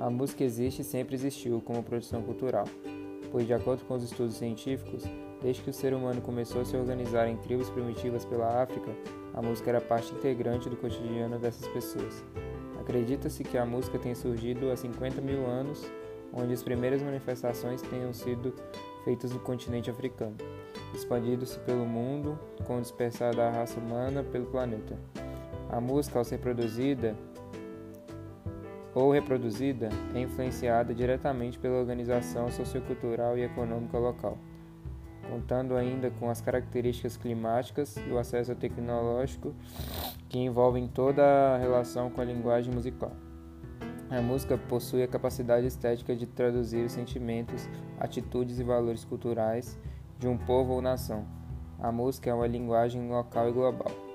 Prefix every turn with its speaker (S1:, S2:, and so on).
S1: A música existe e sempre existiu como produção cultural, pois, de acordo com os estudos científicos, desde que o ser humano começou a se organizar em tribos primitivas pela África, a música era parte integrante do cotidiano dessas pessoas. Acredita-se que a música tenha surgido há 50 mil anos, onde as primeiras manifestações tenham sido feitas no continente africano, expandindo-se pelo mundo com o dispersar da raça humana pelo planeta. A música, ao ser produzida ou reproduzida, é influenciada diretamente pela organização sociocultural e econômica local, contando ainda com as características climáticas e o acesso tecnológico que envolvem toda a relação com a linguagem musical. A música possui a capacidade estética de traduzir os sentimentos, atitudes e valores culturais de um povo ou nação. A música é uma linguagem local e global.